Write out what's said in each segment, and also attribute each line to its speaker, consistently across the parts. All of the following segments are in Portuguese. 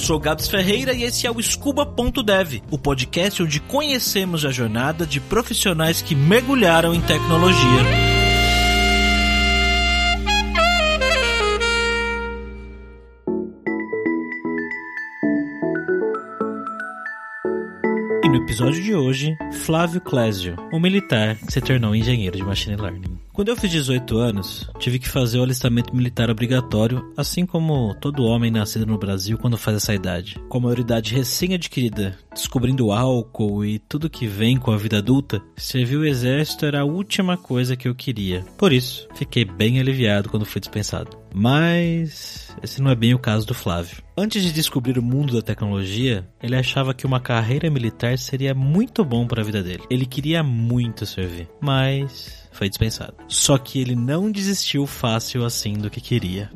Speaker 1: sou Gabs Ferreira e esse é o Scuba.dev, o podcast onde conhecemos a jornada de profissionais que mergulharam em tecnologia. E no episódio de hoje, Flávio Clésio, um militar que se tornou engenheiro de machine learning. Quando eu fiz 18 anos, tive que fazer o alistamento militar obrigatório, assim como todo homem nascido no Brasil quando faz essa idade. Com a maioridade recém-adquirida, descobrindo álcool e tudo que vem com a vida adulta, servir o exército era a última coisa que eu queria. Por isso, fiquei bem aliviado quando fui dispensado. Mas esse não é bem o caso do Flávio. Antes de descobrir o mundo da tecnologia, ele achava que uma carreira militar seria muito bom para a vida dele. Ele queria muito servir, mas foi dispensado. Só que ele não desistiu fácil assim do que queria.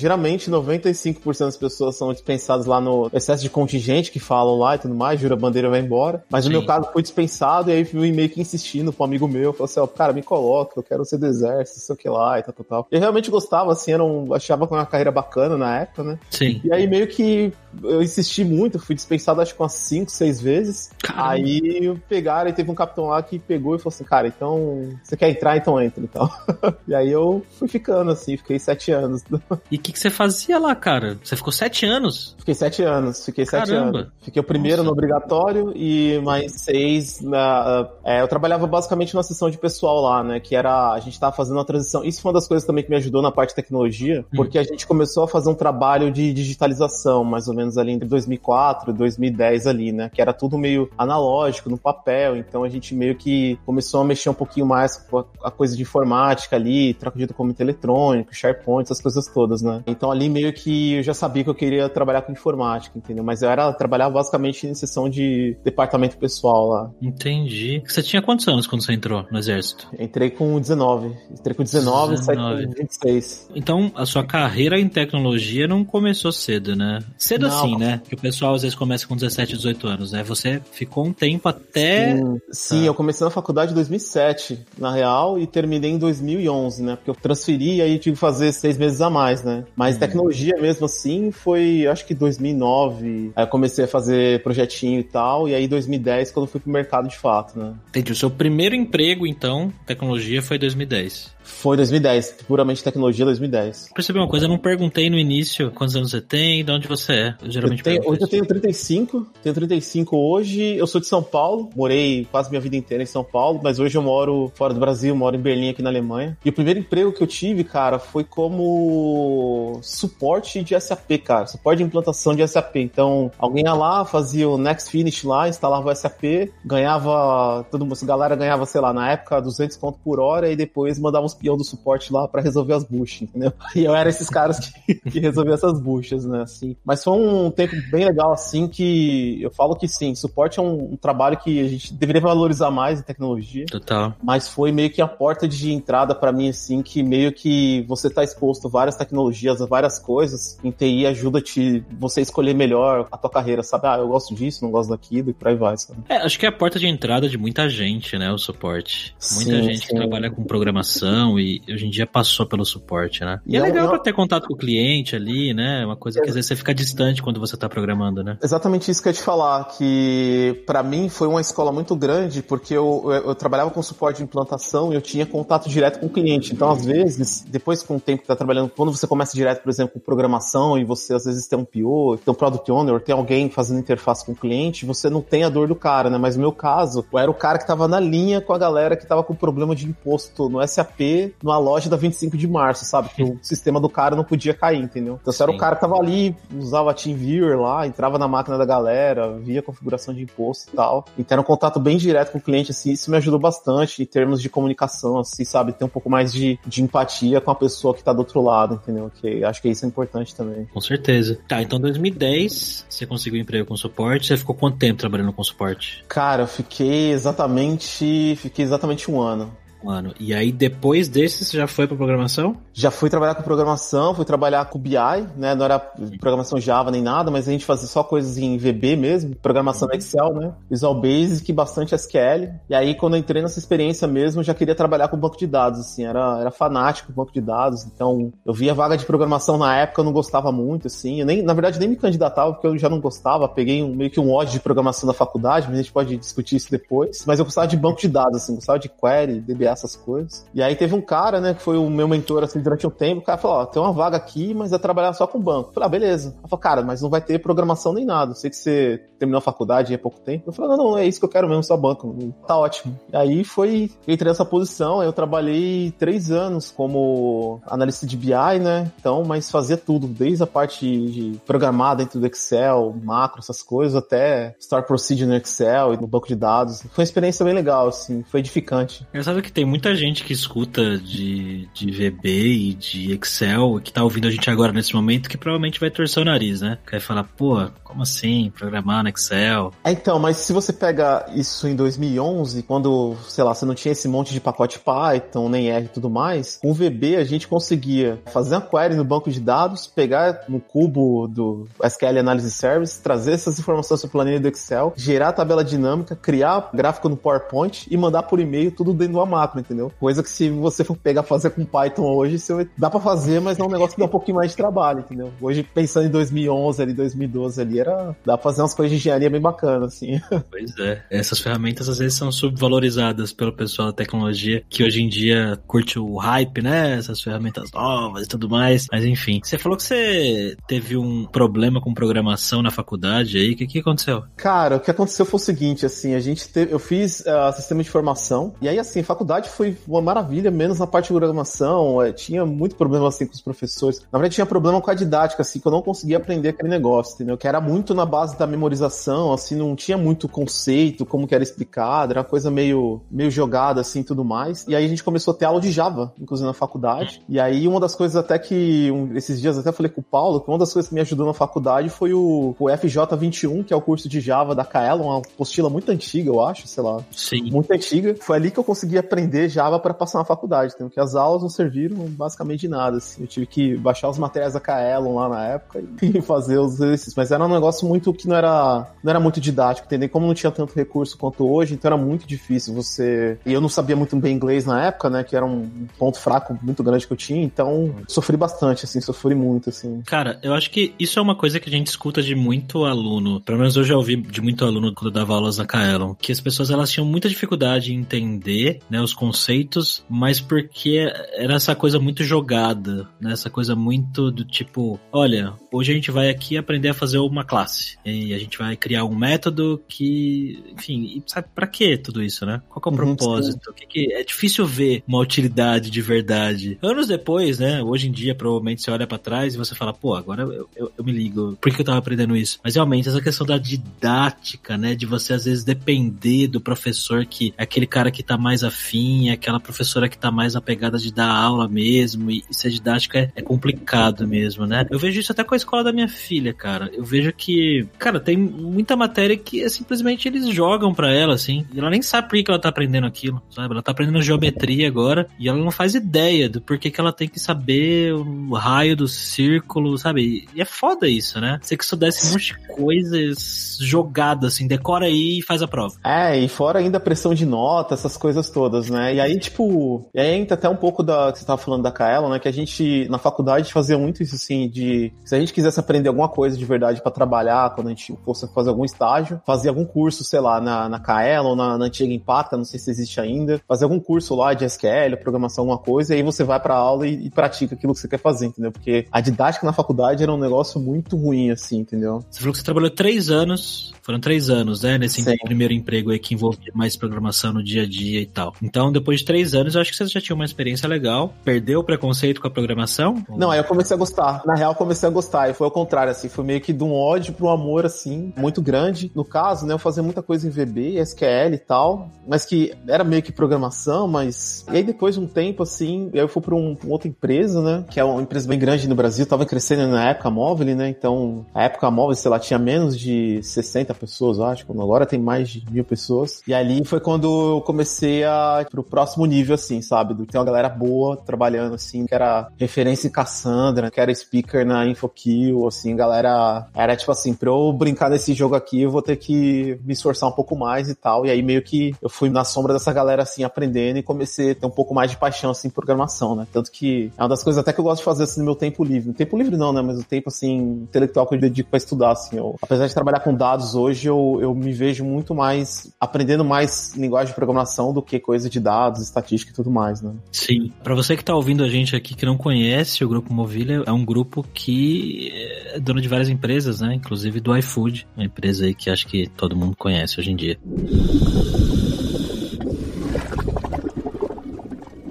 Speaker 2: Geralmente, 95% das pessoas são dispensadas lá no excesso de contingente que falam lá e tudo mais, jura a bandeira vai embora. Mas Sim. no meu caso foi dispensado e aí fui meio que insistindo pro amigo meu, falou assim, ó, cara, me coloca, eu quero ser do exército, sei o que lá e tal, tal, tal. Eu realmente gostava, assim, era um, achava que uma carreira bacana na época, né?
Speaker 1: Sim.
Speaker 2: E aí meio que eu insisti muito, fui dispensado acho que umas 5, 6 vezes. Caramba. Aí pegaram e teve um capitão lá que pegou e falou assim, cara, então você quer entrar, então entra, então. e aí eu fui ficando assim, fiquei 7 anos.
Speaker 1: E que, que você fazia lá, cara? Você ficou sete anos?
Speaker 2: Fiquei sete anos, fiquei Caramba. sete anos. Fiquei o primeiro Nossa. no obrigatório e mais seis na. É, eu trabalhava basicamente na sessão de pessoal lá, né? Que era. A gente tava fazendo uma transição. Isso foi uma das coisas também que me ajudou na parte de tecnologia, hum. porque a gente começou a fazer um trabalho de digitalização, mais ou menos ali entre 2004 e 2010 ali, né? Que era tudo meio analógico, no papel. Então a gente meio que começou a mexer um pouquinho mais com a coisa de informática ali, troca de documento eletrônico, SharePoint, essas coisas todas, né? Então ali meio que eu já sabia que eu queria trabalhar com informática, entendeu? Mas eu era trabalhar basicamente em sessão de departamento pessoal lá.
Speaker 1: Entendi. Você tinha quantos anos quando você entrou no exército?
Speaker 2: Entrei com 19. Entrei com 19, 19. e saí com 26.
Speaker 1: Então a sua carreira em tecnologia não começou cedo, né? Cedo não. Assim, né? Que o pessoal às vezes começa com 17, 18 anos, né? Você ficou um tempo até.
Speaker 2: Sim, Sim ah. eu comecei na faculdade em 2007, na real, e terminei em 2011, né? Porque eu transferi e aí tive que fazer seis meses a mais, né? Mas uhum. tecnologia mesmo assim foi, acho que 2009. Aí eu comecei a fazer projetinho e tal. E aí 2010 quando fui pro mercado de fato, né?
Speaker 1: Entendi. O seu primeiro emprego, então, tecnologia, foi 2010.
Speaker 2: Foi 2010, puramente tecnologia 2010.
Speaker 1: Percebi uma coisa, eu não perguntei no início quantos anos você tem, de onde você é. Eu geralmente
Speaker 2: eu tenho, hoje eu tenho 35, tenho 35 hoje, eu sou de São Paulo, morei quase minha vida inteira em São Paulo, mas hoje eu moro fora do Brasil, moro em Berlim aqui na Alemanha. E o primeiro emprego que eu tive, cara, foi como suporte de SAP, cara, suporte de implantação de SAP. Então, alguém ia lá, fazia o Next Finish lá, instalava o SAP, ganhava, todo mundo, a galera ganhava, sei lá, na época 200 pontos por hora e depois mandava uns peão do suporte lá para resolver as buchas, entendeu? E eu era esses caras que, que resolviam essas buchas, né, assim. Mas foi um tempo bem legal, assim, que eu falo que sim, suporte é um, um trabalho que a gente deveria valorizar mais em tecnologia.
Speaker 1: Total.
Speaker 2: Mas foi meio que a porta de entrada para mim, assim, que meio que você tá exposto a várias tecnologias, a várias coisas, em TI ajuda te você escolher melhor a tua carreira, sabe? Ah, eu gosto disso, não gosto daquilo, e por aí vai, sabe?
Speaker 1: É, acho que é a porta de entrada de muita gente, né, o suporte. Muita sim, gente sim. que trabalha com programação, e hoje em dia passou pelo suporte, né? E, e é, é legal eu... pra ter contato com o cliente ali, né? Uma coisa que às vezes você fica distante quando você tá programando, né?
Speaker 2: Exatamente isso que eu ia te falar, que para mim foi uma escola muito grande, porque eu, eu, eu, trabalhava com suporte de implantação e eu tinha contato direto com o cliente. Então, às vezes, depois com o tempo que tá trabalhando, quando você começa direto, por exemplo, com programação e você às vezes tem um PO, tem um Product Owner, tem alguém fazendo interface com o cliente, você não tem a dor do cara, né? Mas no meu caso, eu era o cara que tava na linha com a galera que tava com problema de imposto no SAP numa loja da 25 de março, sabe? Que o sistema do cara não podia cair, entendeu? Então você era o cara que tava ali, usava TeamViewer lá, entrava na máquina da galera, via configuração de imposto e tal. Então era um contato bem direto com o cliente, assim, isso me ajudou bastante em termos de comunicação, assim, sabe? Ter um pouco mais de, de empatia com a pessoa que tá do outro lado, entendeu? Que acho que isso é importante também.
Speaker 1: Com certeza. Tá, então 2010 você conseguiu emprego com suporte, você ficou quanto tempo trabalhando com suporte?
Speaker 2: Cara, eu fiquei exatamente, fiquei exatamente um ano
Speaker 1: Um ano. E aí, depois desse, você já foi pra programação?
Speaker 2: Já fui trabalhar com programação, fui trabalhar com BI, né? Não era programação Java nem nada, mas a gente fazia só coisas em VB mesmo, programação no Excel, né? Visual Basic, bastante SQL. E aí, quando eu entrei nessa experiência mesmo, já queria trabalhar com banco de dados, assim, era, era fanático com banco de dados. Então, eu via vaga de programação na época, eu não gostava muito, assim. Eu nem, na verdade, nem me candidatava, porque eu já não gostava. Peguei um, meio que um ódio de programação da faculdade, mas a gente pode discutir isso depois. Mas eu gostava de banco de dados, assim, gostava de query, DBA, essas coisas. E aí teve um cara, né, que foi o meu mentor, assim, durante um tempo. O cara falou: Ó, tem uma vaga aqui, mas é trabalhar só com banco. Eu falei: Ah, beleza. Ele falou: Cara, mas não vai ter programação nem nada. Eu sei que você terminou a faculdade há pouco tempo. Eu falei: Não, não, é isso que eu quero mesmo, só banco. Tá ótimo. E aí foi, entrei nessa posição. Eu trabalhei três anos como analista de BI, né? Então, mas fazia tudo, desde a parte de programar dentro do Excel, macro, essas coisas, até Start Procedure no Excel e no banco de dados. Foi uma experiência bem legal, assim, foi edificante.
Speaker 1: Eu sabe que tem muita gente que escuta de, de VB e de Excel, que tá ouvindo a gente agora nesse momento, que provavelmente vai torcer o nariz, né? Que vai falar, pô, como assim? Programar no Excel?
Speaker 2: É, então, mas se você pega isso em 2011, quando, sei lá, você não tinha esse monte de pacote Python, nem R e tudo mais, com VB a gente conseguia fazer uma query no banco de dados, pegar no cubo do SQL Analysis Service, trazer essas informações para planilha do Excel, gerar a tabela dinâmica, criar gráfico no PowerPoint e mandar por e-mail tudo dentro de uma macro, entendeu? Coisa que se você for pegar fazer com Python hoje, você dá para fazer, mas é um negócio que dá um pouquinho mais de trabalho, entendeu? Hoje, pensando em 2011 ali, 2012 ali, era, dá pra fazer umas coisas de engenharia bem bacanas, assim.
Speaker 1: Pois é. Essas ferramentas às vezes são subvalorizadas pelo pessoal da tecnologia, que hoje em dia curte o hype, né? Essas ferramentas novas e tudo mais. Mas enfim. Você falou que você teve um problema com programação na faculdade aí. O que, que aconteceu?
Speaker 2: Cara, o que aconteceu foi o seguinte, assim, a gente teve, eu fiz uh, sistema de informação, e aí assim, a faculdade foi uma maravilha, menos na parte de programação, é, tinha muito problema assim com os professores. Na verdade, tinha problema com a didática, assim, que eu não conseguia aprender aquele negócio, entendeu? Que era muito na base da memorização, assim, não tinha muito conceito, como que era explicado, era uma coisa meio, meio jogada, assim, tudo mais. E aí a gente começou a ter aula de Java, inclusive na faculdade. E aí uma das coisas até que, um, esses dias até falei com o Paulo, que uma das coisas que me ajudou na faculdade foi o, o FJ21, que é o curso de Java da Kaelon, uma apostila muito antiga, eu acho, sei lá.
Speaker 1: Sim.
Speaker 2: Muito antiga. Foi ali que eu consegui aprender Java para passar na faculdade, entendeu? que as aulas não serviram basicamente de nada, assim. Eu tive que baixar os materiais da Kaelon lá na época e fazer os exercícios. Mas era um negócio muito que não era, não era muito didático, entendeu? Como não tinha tanto recurso quanto hoje, então era muito difícil você... E eu não sabia muito bem inglês na época, né? Que era um ponto fraco muito grande que eu tinha, então sofri bastante, assim, sofri muito, assim.
Speaker 1: Cara, eu acho que isso é uma coisa que a gente escuta de muito aluno. Pelo menos eu já ouvi de muito aluno quando eu dava aulas na Kaelon, que as pessoas elas tinham muita dificuldade em entender, né, os conceitos, mas porque era essa coisa muito jogada, né, essa coisa muito do tipo, olha, hoje a gente vai aqui aprender a fazer uma classe, e a gente vai criar um método que, enfim, sabe para que tudo isso, né? Qual é o uhum, propósito? O que, que é difícil ver uma utilidade de verdade. Anos depois, né, hoje em dia provavelmente você olha para trás e você fala, pô, agora eu, eu, eu me ligo, por que eu tava aprendendo isso? Mas realmente essa questão da didática, né, de você às vezes depender do professor que é aquele cara que tá mais afim, é aquela professora que tá mais apegada de dar aula mesmo, e ser didática é, é complicado mesmo, né? Eu vejo isso até com a escola da minha filha, cara. Eu vejo que, cara, tem muita matéria que é, simplesmente eles jogam para ela, assim, e ela nem sabe por que ela tá aprendendo aquilo, sabe? Ela tá aprendendo geometria agora e ela não faz ideia do porquê que ela tem que saber o raio do círculo, sabe? E é foda isso, né? Você que soubesse um monte de coisas jogadas, assim, decora aí e faz a prova.
Speaker 2: É, e fora ainda a pressão de nota, essas coisas todas, né? E aí, tipo, e aí entra até um pouco da que você tava falando da Kaela, né? Que a gente, na faculdade, fazia muito isso, assim, de se a gente quisesse aprender alguma coisa de verdade para trabalhar, quando a gente fosse fazer algum estágio, fazia algum curso, sei lá, na, na Kaela ou na, na antiga Impacta, não sei se existe ainda, fazer algum curso lá de SQL, programação, alguma coisa, e aí você vai pra aula e, e pratica aquilo que você quer fazer, entendeu? Porque a didática na faculdade era um negócio muito ruim, assim, entendeu?
Speaker 1: Você falou que você trabalhou três anos, foram três anos, né, nesse Sim. primeiro emprego aí que envolvia mais programação no dia a dia e tal. Então, depois de três anos, eu acho que você já tinha uma experiência legal. Perdeu o preconceito com a programação?
Speaker 2: Não, aí eu comecei a gostar. Na real, comecei a gostar. E foi ao contrário, assim, foi meio que de um ódio para um amor, assim, muito grande. No caso, né, eu fazia muita coisa em VB, SQL e tal, mas que era meio que programação, mas. E aí depois de um tempo, assim, eu fui para um, uma outra empresa, né, que é uma empresa bem grande no Brasil, tava crescendo na época móvel, né, então a época móvel, sei lá, tinha menos de 60 pessoas, eu acho, agora tem mais de mil pessoas. E ali foi quando eu comecei a pro próximo nível, assim, sabe? Tem uma galera boa trabalhando, assim, que era referência em Cassandra, que era speaker na InfoKill, assim, galera. Era tipo assim, pra eu brincar nesse jogo aqui, eu vou ter que me esforçar um pouco mais e tal. E aí meio que eu fui na sombra dessa galera, assim, aprendendo e comecei a ter um pouco mais de paixão, assim, programação, né? Tanto que é uma das coisas até que eu gosto de fazer, assim, no meu tempo livre. No tempo livre não, né? Mas o tempo, assim, intelectual que eu dedico pra estudar, assim. Eu, apesar de trabalhar com dados hoje, eu, eu me vejo muito mais aprendendo mais linguagem de programação do que coisa de dados, estatística e tudo mais, né?
Speaker 1: Sim. Para você que tá ouvindo a gente aqui que não conhece o grupo Movilha, é um grupo que é dono de várias empresas, né? Inclusive do iFood, uma empresa aí que acho que todo mundo conhece hoje em dia.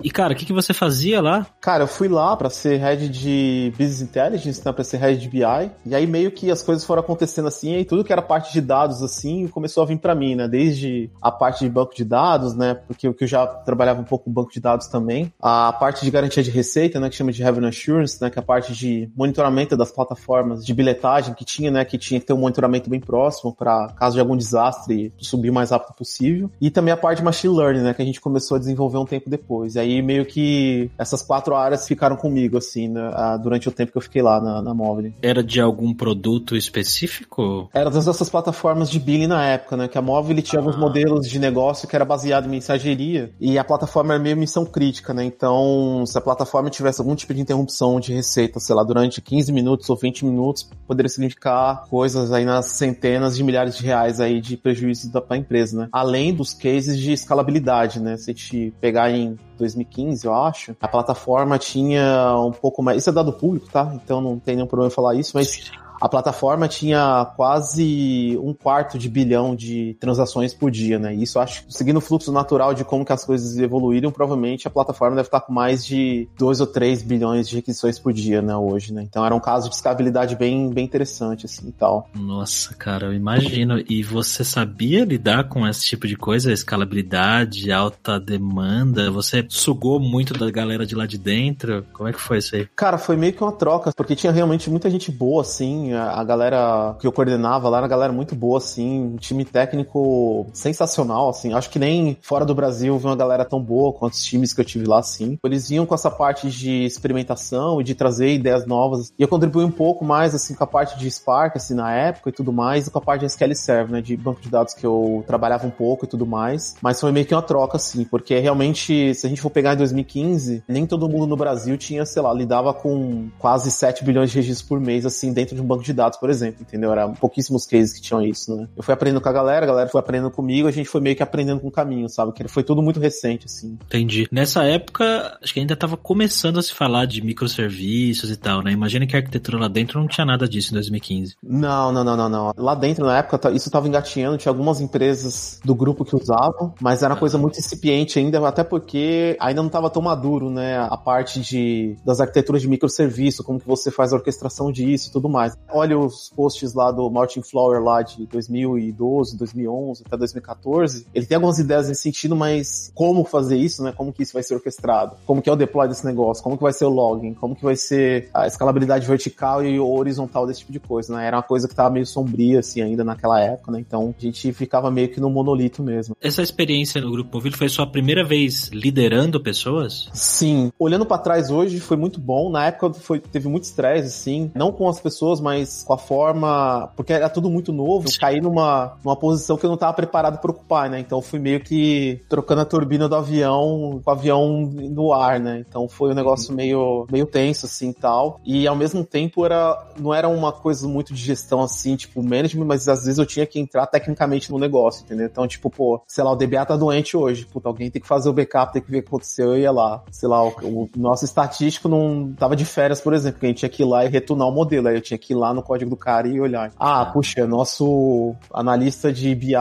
Speaker 1: E, cara, o que, que você fazia lá?
Speaker 2: Cara, eu fui lá para ser head de Business Intelligence, né, pra ser head de BI. E aí meio que as coisas foram acontecendo assim, e tudo que era parte de dados, assim, começou a vir para mim, né? Desde a parte de banco de dados, né? Porque eu já trabalhava um pouco com banco de dados também. A parte de garantia de receita, né? Que chama de Revenue Assurance, né? Que é a parte de monitoramento das plataformas de bilhetagem que tinha, né? Que tinha que ter um monitoramento bem próximo para caso de algum desastre subir o mais rápido possível. E também a parte de Machine Learning, né? Que a gente começou a desenvolver um tempo depois. E aí aí meio que essas quatro áreas ficaram comigo, assim, né, durante o tempo que eu fiquei lá na, na Mobile.
Speaker 1: Era de algum produto específico?
Speaker 2: Era das nossas plataformas de billing na época, né? Que a Mobile tinha ah. alguns modelos de negócio que era baseado em mensageria e a plataforma era meio missão crítica, né? Então, se a plataforma tivesse algum tipo de interrupção de receita, sei lá, durante 15 minutos ou 20 minutos, poderia significar coisas aí nas centenas de milhares de reais aí de prejuízos para a empresa, né? Além dos cases de escalabilidade, né? Se a gente pegar em 2015, eu acho, a plataforma tinha um pouco mais. Isso é dado público, tá? Então não tem nenhum problema falar isso, mas a plataforma tinha quase um quarto de bilhão de transações por dia, né? E isso acho, seguindo o fluxo natural de como que as coisas evoluíram, provavelmente a plataforma deve estar com mais de 2 ou 3 bilhões de requisições por dia, né, hoje, né? Então era um caso de escalabilidade bem, bem interessante, assim, e tal.
Speaker 1: Nossa, cara, eu imagino. E você sabia lidar com esse tipo de coisa? Escalabilidade, alta demanda? Você sugou muito da galera de lá de dentro? Como é que foi isso aí?
Speaker 2: Cara, foi meio que uma troca, porque tinha realmente muita gente boa, assim, a, galera que eu coordenava lá era uma galera muito boa, assim, um time técnico sensacional, assim. Acho que nem fora do Brasil vi uma galera tão boa quanto os times que eu tive lá, assim. Eles vinham com essa parte de experimentação e de trazer ideias novas. E eu contribuí um pouco mais, assim, com a parte de Spark, assim, na época e tudo mais, e com a parte de SQL Server, né, de banco de dados que eu trabalhava um pouco e tudo mais. Mas foi meio que uma troca, assim, porque realmente, se a gente for pegar em 2015, nem todo mundo no Brasil tinha, sei lá, lidava com quase 7 bilhões de registros por mês, assim, dentro de um banco banco de dados, por exemplo, entendeu? Era pouquíssimos cases que tinham isso, né? Eu fui aprendendo com a galera, a galera foi aprendendo comigo, a gente foi meio que aprendendo com o caminho, sabe? Que foi tudo muito recente, assim.
Speaker 1: Entendi. Nessa época, acho que ainda tava começando a se falar de microserviços e tal, né? Imagina que a arquitetura lá dentro não tinha nada disso em 2015.
Speaker 2: Não, não, não, não, não. Lá dentro, na época, isso tava engatinhando, tinha algumas empresas do grupo que usavam, mas era uma coisa muito incipiente ainda, até porque ainda não tava tão maduro, né? A parte de, das arquiteturas de microserviço, como que você faz a orquestração disso e tudo mais olha os posts lá do Martin Flower lá de 2012, 2011 até 2014, ele tem algumas ideias nesse sentido, mas como fazer isso, né? Como que isso vai ser orquestrado? Como que é o deploy desse negócio? Como que vai ser o login? Como que vai ser a escalabilidade vertical e horizontal desse tipo de coisa, né? Era uma coisa que tava meio sombria, assim, ainda naquela época, né? Então, a gente ficava meio que no monolito mesmo.
Speaker 1: Essa experiência no Grupo Mobile foi sua primeira vez liderando pessoas?
Speaker 2: Sim. Olhando para trás hoje, foi muito bom. Na época foi, teve muito estresse, assim. Não com as pessoas, mas mas com a forma. Porque era tudo muito novo, eu caí numa, numa posição que eu não estava preparado para ocupar, né? Então fui meio que trocando a turbina do avião com o avião no ar, né? Então foi um negócio meio, meio tenso, assim tal. E ao mesmo tempo era, não era uma coisa muito de gestão assim, tipo management, mas às vezes eu tinha que entrar tecnicamente no negócio, entendeu? Então, tipo, pô, sei lá, o DBA tá doente hoje, puta, alguém tem que fazer o backup, tem que ver o que aconteceu, eu ia lá. Sei lá, o, o nosso estatístico não tava de férias, por exemplo, que a gente tinha que ir lá e retunar o modelo, aí eu tinha que ir lá lá no código do cara e olhar. Ah, puxa, nosso analista de BI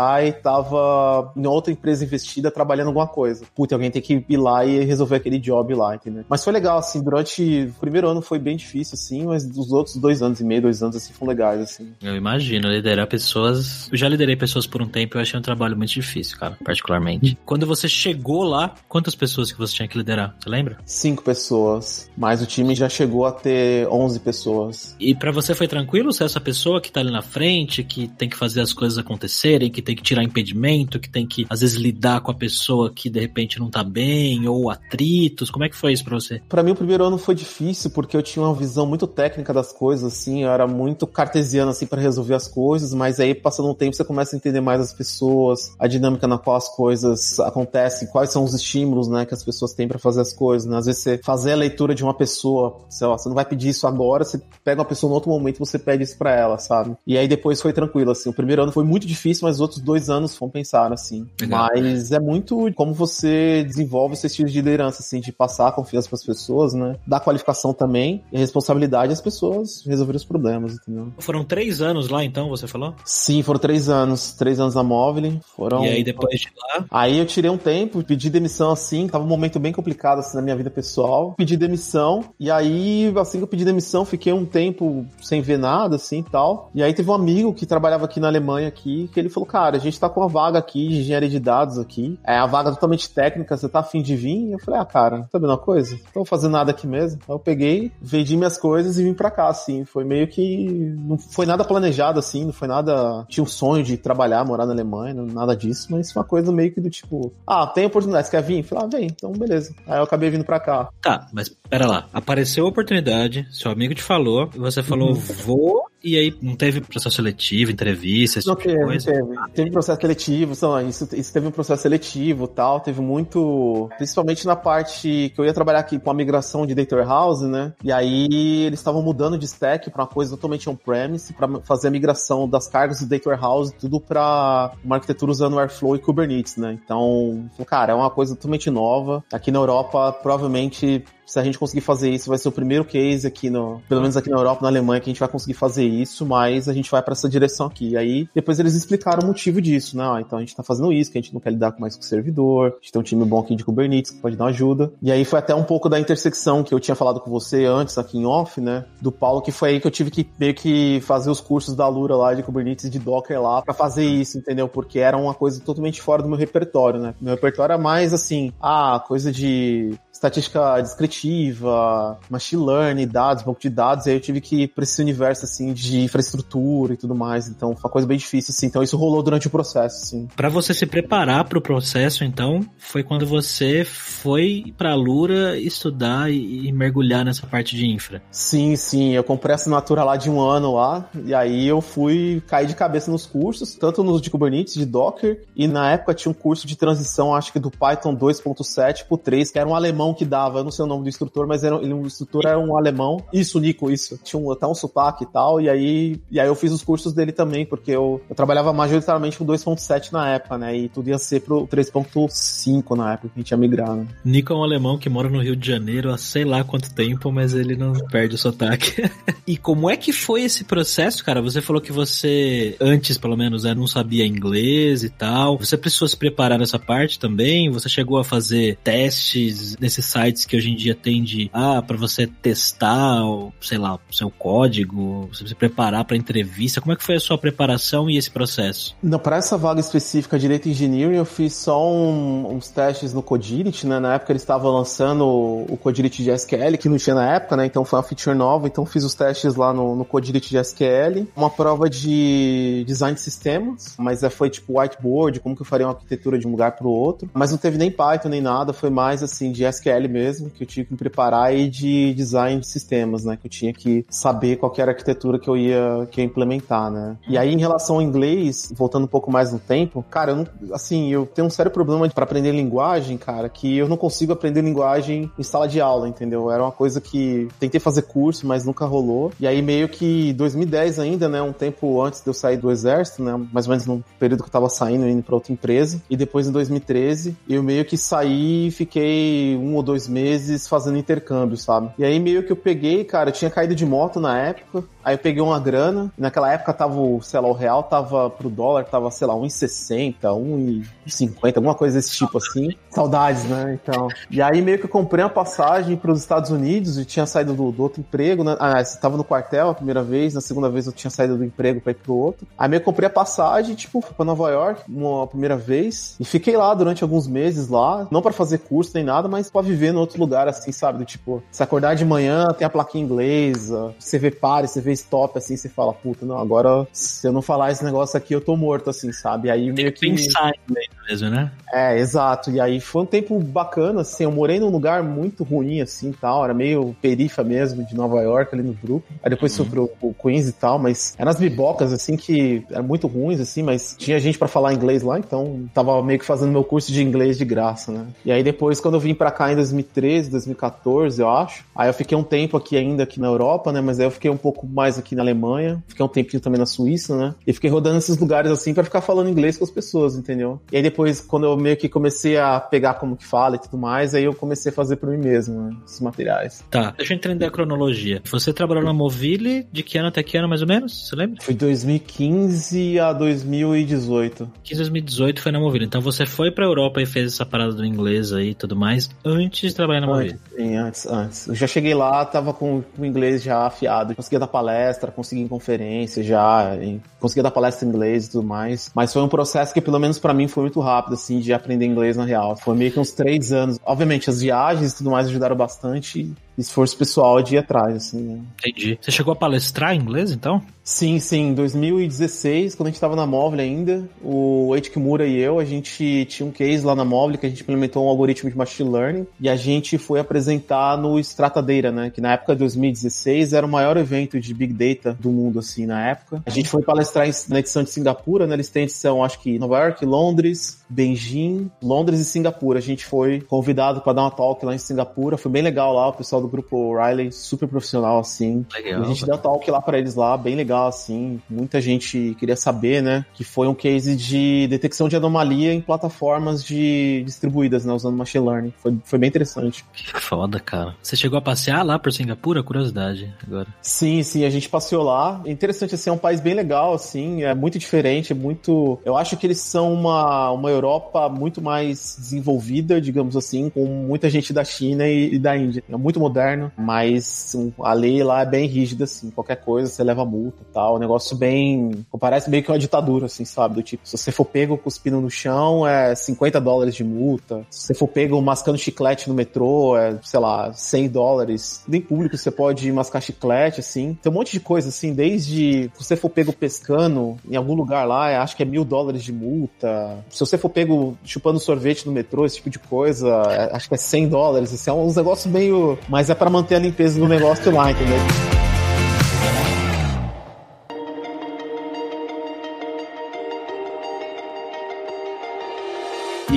Speaker 2: tava em outra empresa investida trabalhando alguma coisa. Puta, alguém tem que ir lá e resolver aquele job lá, entendeu? Mas foi legal, assim, durante o primeiro ano foi bem difícil, assim, mas os outros dois anos e meio, dois anos, assim, foram legais, assim.
Speaker 1: Eu imagino, liderar pessoas... Eu já liderei pessoas por um tempo e eu achei um trabalho muito difícil, cara, particularmente. Hum. Quando você chegou lá, quantas pessoas que você tinha que liderar? Você lembra?
Speaker 2: Cinco pessoas, mas o time já chegou a ter 11 pessoas.
Speaker 1: E para você foi tranquilo ser essa pessoa que tá ali na frente, que tem que fazer as coisas acontecerem, que tem que tirar impedimento, que tem que, às vezes, lidar com a pessoa que de repente não tá bem, ou atritos? Como é que foi isso pra você?
Speaker 2: Para mim, o primeiro ano foi difícil, porque eu tinha uma visão muito técnica das coisas, assim, eu era muito cartesiano, assim, para resolver as coisas, mas aí, passando um tempo, você começa a entender mais as pessoas, a dinâmica na qual as coisas acontecem, quais são os estímulos, né, que as pessoas têm para fazer as coisas, né? Às vezes você fazer a leitura de uma pessoa, sei lá, você não vai pedir isso agora, você pega uma pessoa no outro momento você pede isso pra ela, sabe? E aí depois foi tranquilo, assim. O primeiro ano foi muito difícil, mas os outros dois anos foram pensar, assim. Legal. Mas é muito como você desenvolve esse estilo de liderança, assim, de passar a confiança pras pessoas, né? Dar qualificação também e responsabilidade às pessoas resolver os problemas, entendeu?
Speaker 1: Foram três anos lá, então, você falou?
Speaker 2: Sim, foram três anos. Três anos na móvel. Foram...
Speaker 1: E aí depois de lá?
Speaker 2: Aí eu tirei um tempo, pedi demissão, assim, tava um momento bem complicado, assim, na minha vida pessoal. Pedi demissão, e aí, assim que eu pedi demissão, fiquei um tempo sem ver nada, assim, tal. E aí teve um amigo que trabalhava aqui na Alemanha, aqui, que ele falou, cara, a gente tá com uma vaga aqui de engenharia de dados aqui. É a vaga totalmente técnica, você tá afim de vir? E eu falei, ah, cara, tá vendo uma coisa? Não tô fazendo nada aqui mesmo. Aí eu peguei, vendi minhas coisas e vim pra cá, assim. Foi meio que... Não foi nada planejado, assim, não foi nada... Tinha um sonho de trabalhar, morar na Alemanha, nada disso, mas uma coisa meio que do tipo, ah, tem oportunidade, você quer vir? Eu falei, ah, vem, então beleza. Aí eu acabei vindo pra cá.
Speaker 1: Tá, mas pera lá. Apareceu a oportunidade, seu amigo te falou, você falou, uhum. Vou e aí não teve processo seletivo, entrevista, esse
Speaker 2: não
Speaker 1: tipo
Speaker 2: teve,
Speaker 1: coisa?
Speaker 2: Teve. teve processo seletivo, não, isso, isso teve um processo seletivo tal, teve muito, principalmente na parte que eu ia trabalhar aqui com a migração de Data Warehouse, né? E aí eles estavam mudando de stack para uma coisa totalmente on-premise, para fazer a migração das cargas do Data Warehouse, tudo para uma arquitetura usando Airflow e Kubernetes, né? Então, cara, é uma coisa totalmente nova. Aqui na Europa, provavelmente se a gente conseguir fazer isso, vai ser o primeiro case aqui no, pelo menos aqui na Europa, na Alemanha, que a gente vai conseguir fazer isso, mas a gente vai para essa direção aqui. E aí, depois eles explicaram o motivo disso, né? Ah, então a gente tá fazendo isso, que a gente não quer lidar mais com o servidor, a gente tem um time bom aqui de Kubernetes que pode dar ajuda. E aí foi até um pouco da intersecção que eu tinha falado com você antes aqui em off, né? Do Paulo, que foi aí que eu tive que meio que fazer os cursos da Lura lá de Kubernetes de Docker lá para fazer isso, entendeu? Porque era uma coisa totalmente fora do meu repertório, né? Meu repertório é mais assim, ah, coisa de estatística descritiva, machine learning, dados, banco de dados, e aí eu tive que ir para esse universo assim de infraestrutura e tudo mais. Então foi uma coisa bem difícil assim. Então isso rolou durante o processo, assim.
Speaker 1: Para você se preparar para o processo, então, foi quando você foi para a Lura estudar e, e, mergulhar nessa parte de infra.
Speaker 2: Sim, sim, eu comprei a assinatura lá de um ano lá, e aí eu fui cair de cabeça nos cursos, tanto nos de Kubernetes, de Docker, e na época tinha um curso de transição, acho que do Python 2.7 pro 3, que era um alemão alemão que dava, eu não sei o nome do instrutor, mas era, ele, o instrutor era um alemão. Isso, Nico, isso. Tinha um, até um sotaque e tal, e aí, e aí eu fiz os cursos dele também, porque eu, eu trabalhava majoritariamente com 2.7 na época, né? E tudo ia ser pro 3.5 na época que a gente ia migrar, né?
Speaker 1: Nico é um alemão que mora no Rio de Janeiro há sei lá quanto tempo, mas ele não perde o sotaque. e como é que foi esse processo, cara? Você falou que você, antes pelo menos, né, não sabia inglês e tal. Você precisou se preparar nessa parte também? Você chegou a fazer testes nesse esses sites que hoje em dia tem de, ah, para você testar, sei lá, seu código, você preparar para entrevista. Como é que foi a sua preparação e esse processo?
Speaker 2: Não, para essa vaga específica, Direito Engineering, eu fiz só um, uns testes no Codility, né? Na época eles estavam lançando o Codility de SQL, que não tinha na época, né? Então foi uma feature nova, então fiz os testes lá no, no de SQL. Uma prova de design de sistemas, mas é, foi tipo whiteboard, como que eu faria uma arquitetura de um lugar para o outro. Mas não teve nem Python nem nada, foi mais assim de SQL SQL mesmo, que eu tinha que me preparar e de design de sistemas, né? Que eu tinha que saber qual era a arquitetura que eu ia, que ia implementar, né? E aí, em relação ao inglês, voltando um pouco mais no tempo, cara, eu não, assim, eu tenho um sério problema para aprender linguagem, cara, que eu não consigo aprender linguagem em sala de aula, entendeu? Era uma coisa que tentei fazer curso, mas nunca rolou. E aí, meio que 2010 ainda, né? Um tempo antes de eu sair do exército, né? Mais ou menos no período que eu tava saindo, indo pra outra empresa. E depois, em 2013, eu meio que saí e fiquei um ou dois meses fazendo intercâmbio, sabe? E aí meio que eu peguei, cara, eu tinha caído de moto na época, aí eu peguei uma grana, naquela época tava, sei lá, o real tava pro dólar, tava, sei lá, 1,60, 1,50, alguma coisa desse tipo assim. Saudades, né? Então. E aí meio que eu comprei uma passagem para os Estados Unidos e tinha saído do, do outro emprego, né? Ah, você tava no quartel a primeira vez, na segunda vez eu tinha saído do emprego para ir pro outro. Aí meio que comprei a passagem, tipo, pra Nova York uma primeira vez e fiquei lá durante alguns meses lá, não para fazer curso nem nada, mas pra viver no outro lugar, assim, sabe? Do tipo, se acordar de manhã, tem a plaquinha inglesa, você vê pare, você vê stop, Assim, você fala, puta, não, agora se eu não falar esse negócio aqui, eu tô morto, assim, sabe? Aí meio que.
Speaker 1: Pensar mesmo, né?
Speaker 2: É, exato. E aí foi um tempo bacana, assim, eu morei num lugar muito ruim, assim, tal, era meio perifa mesmo, de Nova York, ali no Brooklyn. Aí depois uhum. pro, pro Queens e tal, mas eram as bibocas, assim, que eram muito ruins, assim, mas tinha gente para falar inglês lá, então tava meio que fazendo meu curso de inglês de graça, né? E aí depois, quando eu vim para cá em 2013, 2014, eu acho, aí eu fiquei um tempo aqui ainda aqui na Europa, né? Mas aí eu fiquei um pouco mais aqui na Alemanha, fiquei um tempinho também na Suíça, né? E fiquei rodando esses lugares assim para ficar falando inglês com as pessoas, entendeu? E aí depois, quando eu meio que comecei a pegar como que fala e tudo mais, aí eu comecei a fazer por mim mesmo, né? Esses materiais.
Speaker 1: Tá, deixa eu entender a cronologia. Você trabalhou na Movile de que ano até que ano mais ou menos? Você lembra?
Speaker 2: Foi 2015 a 2018.
Speaker 1: 15 2018 foi na Movile. Então você foi pra Europa e fez essa parada do inglês aí e tudo mais antes de trabalhar na Movile.
Speaker 2: Sim, antes, antes. Eu já cheguei lá, tava com o inglês já afiado. Conseguia dar palestra, conseguia em conferência já, conseguia dar palestra em inglês e tudo mais. Mas foi um processo que, pelo menos para mim, foi muito rápido, assim, de aprender inglês na real. Foi meio que uns três anos. Obviamente, as viagens e tudo mais ajudaram bastante esforço pessoal de ir atrás, assim, né?
Speaker 1: Entendi. Você chegou a palestrar em inglês, então?
Speaker 2: Sim, sim. Em 2016, quando a gente tava na Móvel ainda, o Ed Kimura e eu, a gente tinha um case lá na Móvel que a gente implementou um algoritmo de machine learning e a gente foi apresentar no Strata Data, né? Que na época de 2016 era o maior evento de Big Data do mundo, assim, na época. A gente foi palestrar na edição de Singapura, né? Eles têm edição, acho que Nova York, Londres, Beijing, Londres e Singapura. A gente foi convidado para dar uma talk lá em Singapura. Foi bem legal lá, o pessoal do grupo Riley, super profissional, assim. Legal, a gente deu talk lá para eles lá, bem legal, assim. Muita gente queria saber, né? Que foi um case de detecção de anomalia em plataformas de distribuídas, né? Usando machine learning. Foi, foi bem interessante.
Speaker 1: Que foda, cara. Você chegou a passear lá por Singapura? Curiosidade agora.
Speaker 2: Sim, sim, a gente passeou lá. É interessante, assim, é um país bem legal, assim. É muito diferente, é muito. Eu acho que eles são uma, uma Europa muito mais desenvolvida, digamos assim, com muita gente da China e, e da Índia. É muito moderno, mas a lei lá é bem rígida, assim. Qualquer coisa você leva multa tal. Um negócio bem. Parece meio que uma ditadura, assim, sabe? Do tipo, se você for pego cuspindo no chão, é 50 dólares de multa. Se você for pego mascando chiclete no metrô, é, sei lá, 100 dólares. Nem público você pode mascar chiclete, assim. Tem um monte de coisa, assim, desde se você for pego pescando em algum lugar lá, é, acho que é mil dólares de multa. Se você for pego chupando sorvete no metrô, esse tipo de coisa, é, acho que é 100 dólares. Assim, é uns negócios meio. Mas é para manter a limpeza do negócio lá, entendeu?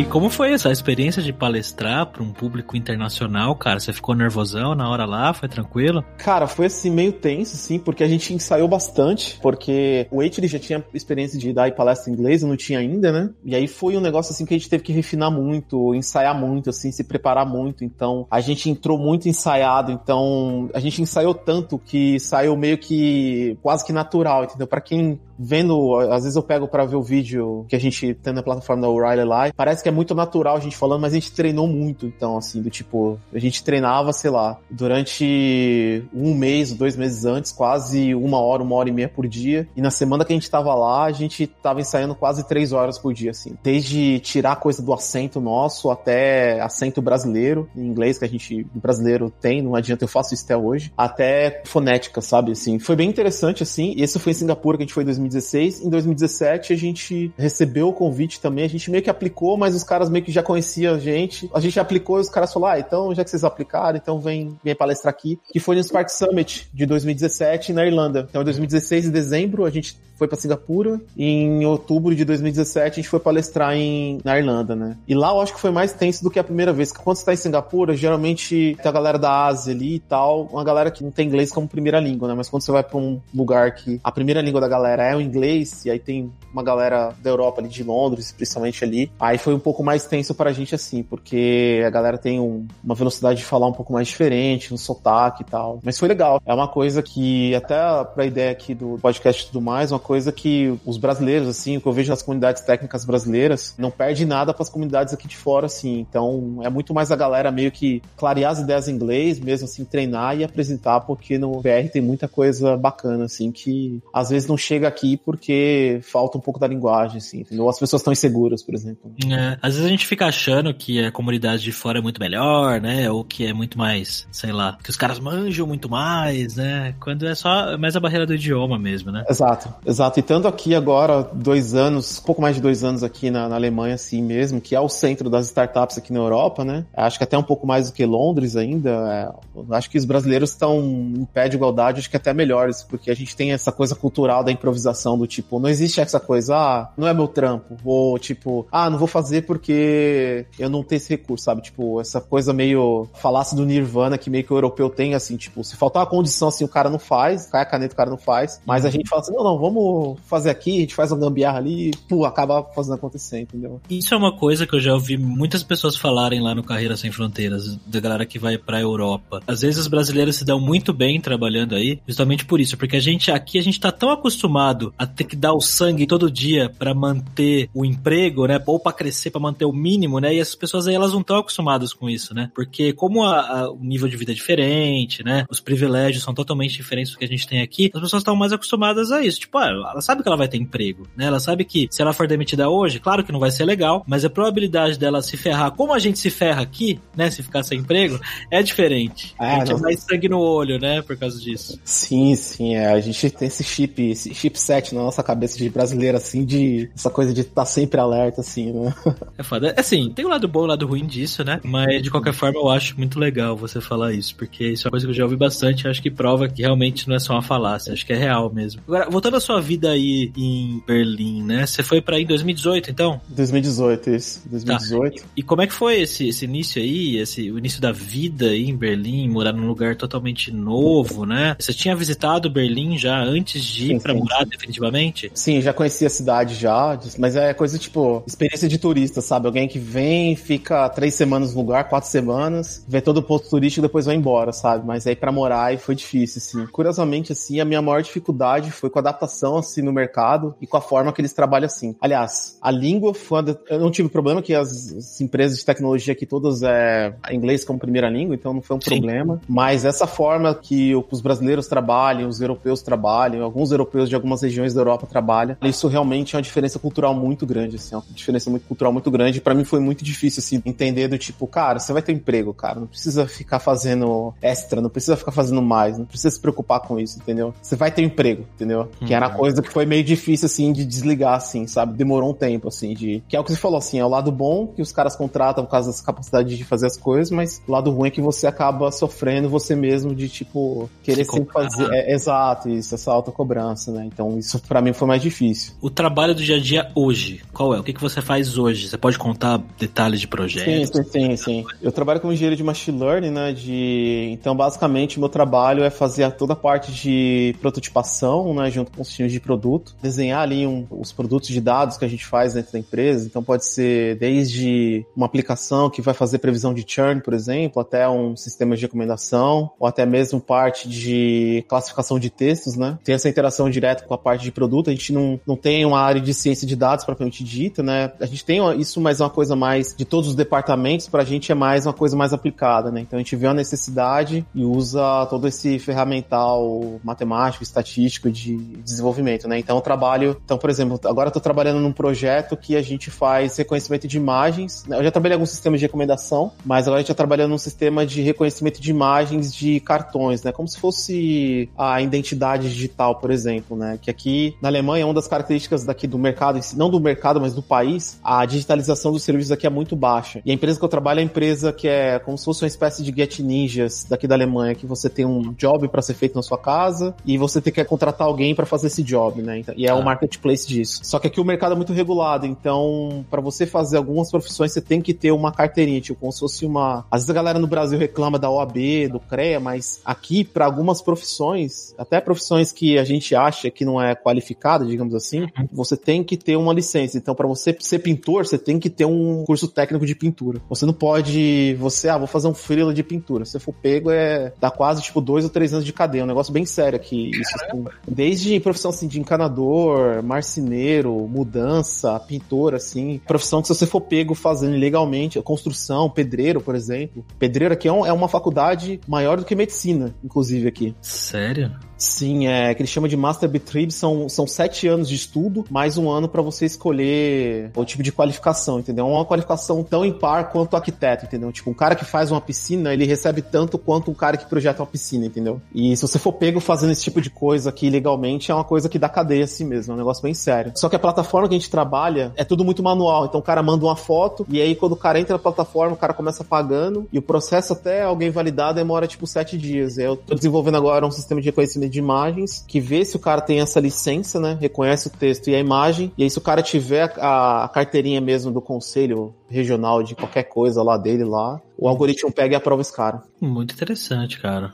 Speaker 1: E como foi essa experiência de palestrar para um público internacional, cara? Você ficou nervosão na hora lá? Foi tranquilo?
Speaker 2: Cara, foi assim meio tenso, sim, porque a gente ensaiou bastante, porque o ele já tinha experiência de dar palestra em inglês, eu não tinha ainda, né? E aí foi um negócio assim que a gente teve que refinar muito, ensaiar muito, assim, se preparar muito. Então, a gente entrou muito ensaiado, então a gente ensaiou tanto que saiu meio que quase que natural, entendeu? Para quem vendo, às vezes eu pego para ver o vídeo que a gente tem na plataforma da O'Reilly lá, parece que é muito natural a gente falando, mas a gente treinou muito, então, assim, do tipo, a gente treinava, sei lá, durante um mês, dois meses antes, quase uma hora, uma hora e meia por dia, e na semana que a gente tava lá, a gente tava ensaiando quase três horas por dia, assim, desde tirar coisa do acento nosso até acento brasileiro, em inglês, que a gente, brasileiro tem, não adianta, eu faço isso até hoje, até fonética, sabe, assim, foi bem interessante, assim, esse foi em Singapura, que a gente foi em 2019, 2016. Em 2017 a gente recebeu o convite também, a gente meio que aplicou, mas os caras meio que já conheciam a gente. A gente aplicou e os caras falaram, ah, então já que vocês aplicaram, então vem, vem palestrar aqui. Que foi no Spark Summit de 2017 na Irlanda. Então em 2016, em dezembro, a gente foi para Singapura e em outubro de 2017 a gente foi palestrar em, na Irlanda, né? E lá eu acho que foi mais tenso do que a primeira vez, quando você tá em Singapura, geralmente tem a galera da Ásia ali e tal, uma galera que não tem inglês como primeira língua, né? Mas quando você vai para um lugar que a primeira língua da galera é o inglês, e aí tem uma galera da Europa ali, de Londres, principalmente ali, aí foi pouco mais tenso pra gente assim, porque a galera tem um, uma velocidade de falar um pouco mais diferente, um sotaque e tal. Mas foi legal. É uma coisa que, até pra ideia aqui do podcast e tudo mais, uma coisa que os brasileiros, assim, o que eu vejo nas comunidades técnicas brasileiras, não perde nada para as comunidades aqui de fora, assim. Então, é muito mais a galera meio que clarear as ideias em inglês, mesmo assim, treinar e apresentar, porque no BR tem muita coisa bacana, assim, que às vezes não chega aqui aqui porque falta um pouco da linguagem, assim, entendeu? As pessoas estão inseguras, por exemplo.
Speaker 1: É, às vezes a gente fica achando que a comunidade de fora é muito melhor, né? Ou que é muito mais, sei lá, que os caras manjam muito mais, né? Quando é só mais a barreira do idioma mesmo, né?
Speaker 2: Exato, exato. E tanto aqui agora, dois anos, pouco mais de dois anos aqui na, na Alemanha, assim mesmo, que é o centro das startups aqui na Europa, né? Acho que até um pouco mais do que Londres ainda. É, acho que os brasileiros estão em pé de igualdade, acho que até melhores, porque a gente tem essa coisa cultural da improvisação do tipo, não existe essa coisa, ah, não é meu trampo, ou tipo, ah, não vou fazer porque eu não tenho esse recurso, sabe? Tipo, essa coisa meio falasse do Nirvana que meio que o europeu tem, assim, tipo, se faltar uma condição assim, o cara não faz, cai a caneta, o cara não faz, mas a gente fala assim, não, não, vamos fazer aqui, a gente faz uma gambiarra ali e, pô, acaba fazendo acontecer, entendeu?
Speaker 1: Isso é uma coisa que eu já ouvi muitas pessoas falarem lá no Carreira Sem Fronteiras, da galera que vai pra Europa. Às vezes os brasileiros se dão muito bem trabalhando aí, justamente por isso, porque a gente aqui, a gente tá tão acostumado a ter que dar o sangue todo dia para manter o emprego, né, ou para crescer, para manter o mínimo, né, e essas pessoas aí, elas não estão acostumadas com isso, né, porque como a, a, o nível de vida é diferente, né, os privilégios são totalmente diferentes do que a gente tem aqui, as pessoas estão mais acostumadas a isso, tipo, ah, ela sabe que ela vai ter emprego, né, ela sabe que se ela for demitida hoje, claro que não vai ser legal, mas a probabilidade dela se ferrar, como a gente se ferra aqui, né, se ficar sem emprego, é diferente. É, a gente não... é mais sangue no olho, né, por causa disso.
Speaker 2: Sim, sim, é. A gente tem esse chip, esse chipset na nossa cabeça de brasileiro, assim, de essa coisa de estar tá sempre alerta, assim, né?
Speaker 1: É foda. É assim, tem o um lado bom e o um lado ruim disso, né? Mas de qualquer forma eu acho muito legal você falar isso, porque isso é uma coisa que eu já ouvi bastante, acho que prova que realmente não é só uma falácia, acho que é real mesmo. Agora, voltando à sua vida aí em Berlim, né? Você foi para aí em 2018, então?
Speaker 2: 2018, isso. 2018.
Speaker 1: Tá. E, e, como é que foi esse, esse início aí, esse, o início da vida aí em Berlim, morar num lugar totalmente novo, né? Você tinha visitado Berlim já antes de ir para morar definitivamente?
Speaker 2: Sim, já conhecia a cidade já, mas é coisa tipo experiência de turista, sabe? Alguém que vem, fica três semanas no lugar, quatro semanas, vê todo o ponto turístico e depois vai embora, sabe? Mas aí para morar aí foi difícil, assim. Curiosamente, assim, a minha maior dificuldade foi com a adaptação, assim, no mercado e com a forma que eles trabalham, assim. Aliás, a língua foi... Eu não tive problema que as, as empresas de tecnologia aqui todas é inglês como primeira língua, então não foi um Sim. problema. Mas essa forma que os brasileiros trabalham, os europeus trabalham, alguns europeus de algumas regiões da Europa trabalham, isso realmente é uma diferença cultural muito grande, assim, é uma diferença muito cultural muito grande. Para mim foi muito difícil, assim, entender do tipo, cara, você vai ter emprego, cara, não precisa ficar fazendo extra, não precisa ficar fazendo mais, não precisa se preocupar com isso, entendeu? Você vai ter emprego, entendeu? Hum, que era uma coisa que foi meio difícil, assim, de desligar, assim, sabe? Demorou um tempo, assim, de... Que é o que você falou, assim, é o lado bom que os caras contratam por causa dessa capacidade de fazer as coisas, mas o lado ruim é que você acaba sofrendo você mesmo de, tipo, querer se sempre fazer. É, exato, isso, essa alta cobrança, né? Então, isso para mim foi mais difícil.
Speaker 1: O trabalho do dia a dia hoje, qual é? O que, que você faz hoje? Você pode contar detalhes de projetos?
Speaker 2: Sim, sim, sim, sim. Eu trabalho como engenheiro de machine learning, né? De... Então, basicamente, meu trabalho é fazer toda a parte de prototipação, né? Junto com os times de produto, desenhar ali um, os produtos de dados que a gente faz dentro da empresa. Então, pode ser desde uma aplicação que vai fazer previsão de churn, por exemplo, até um sistema de recomendação, ou até mesmo parte de classificação de textos, né? Tem essa interação direta com a parte de produto. A gente não, não tem uma área de ciência de dados propriamente dita, né? A gente tem isso, mas é uma coisa mais de todos os departamentos, pra gente é mais uma coisa mais aplicada, né? Então a gente vê a necessidade e usa todo esse ferramental matemático, estatístico de desenvolvimento, né? Então eu trabalho, então por exemplo, agora eu tô trabalhando num projeto que a gente faz reconhecimento de imagens. Né? Eu já trabalhei em alguns sistemas de recomendação, mas agora a gente tá trabalhando num sistema de reconhecimento de imagens de cartões, né? Como se fosse a identidade digital, por exemplo, né? Que aqui na Alemanha, uma das características daqui do mercado, não do mercado, mas do país, a digitalização dos serviços aqui é muito baixa. E a empresa que eu trabalho é a empresa que é como se fosse uma espécie de Get Ninjas daqui da Alemanha, que você tem um job para ser feito na sua casa e você tem que contratar alguém para fazer esse job, né? Então, e é o ah. um marketplace disso. Só que aqui o mercado é muito regulado, então para você fazer algumas profissões você tem que ter uma carteirinha, tipo, como se fosse uma. Às vezes a galera no Brasil reclama da OAB, do CREA, mas aqui para algumas profissões, até profissões que a gente acha que não é qualificada, digamos assim, uhum. você tem que ter uma licença. Então, para você ser pintor, você tem que ter um curso técnico de pintura. Você não pode, você, ah, vou fazer um freela de pintura. Se for pego, é dá quase tipo dois ou três anos de cadeia. É um negócio bem sério aqui. Isso, assim, desde profissão assim de encanador, marceneiro, mudança, pintor, assim, profissão que se você for pego fazendo ilegalmente, construção, pedreiro, por exemplo. Pedreiro aqui é, um, é uma faculdade maior do que medicina, inclusive aqui.
Speaker 1: Sério?
Speaker 2: Sim, é que ele chama de Master Betrieb, são, são sete anos de estudo, mais um ano para você escolher o tipo de qualificação, entendeu? É uma qualificação tão impar quanto arquiteto, entendeu? Tipo, um cara que faz uma piscina, ele recebe tanto quanto um cara que projeta uma piscina, entendeu? E se você for pego fazendo esse tipo de coisa aqui legalmente, é uma coisa que dá cadeia assim mesmo, é um negócio bem sério. Só que a plataforma que a gente trabalha é tudo muito manual, então o cara manda uma foto e aí quando o cara entra na plataforma, o cara começa pagando e o processo até alguém validar demora tipo sete dias. Eu tô desenvolvendo agora um sistema de reconhecimento de imagens que vê se o cara tem essa licença, né? Reconhece o texto e a imagem. E aí se o cara tiver a, a carteirinha mesmo do conselho regional de qualquer coisa lá dele lá, o algoritmo pega e aprova esse cara.
Speaker 1: Muito interessante, cara.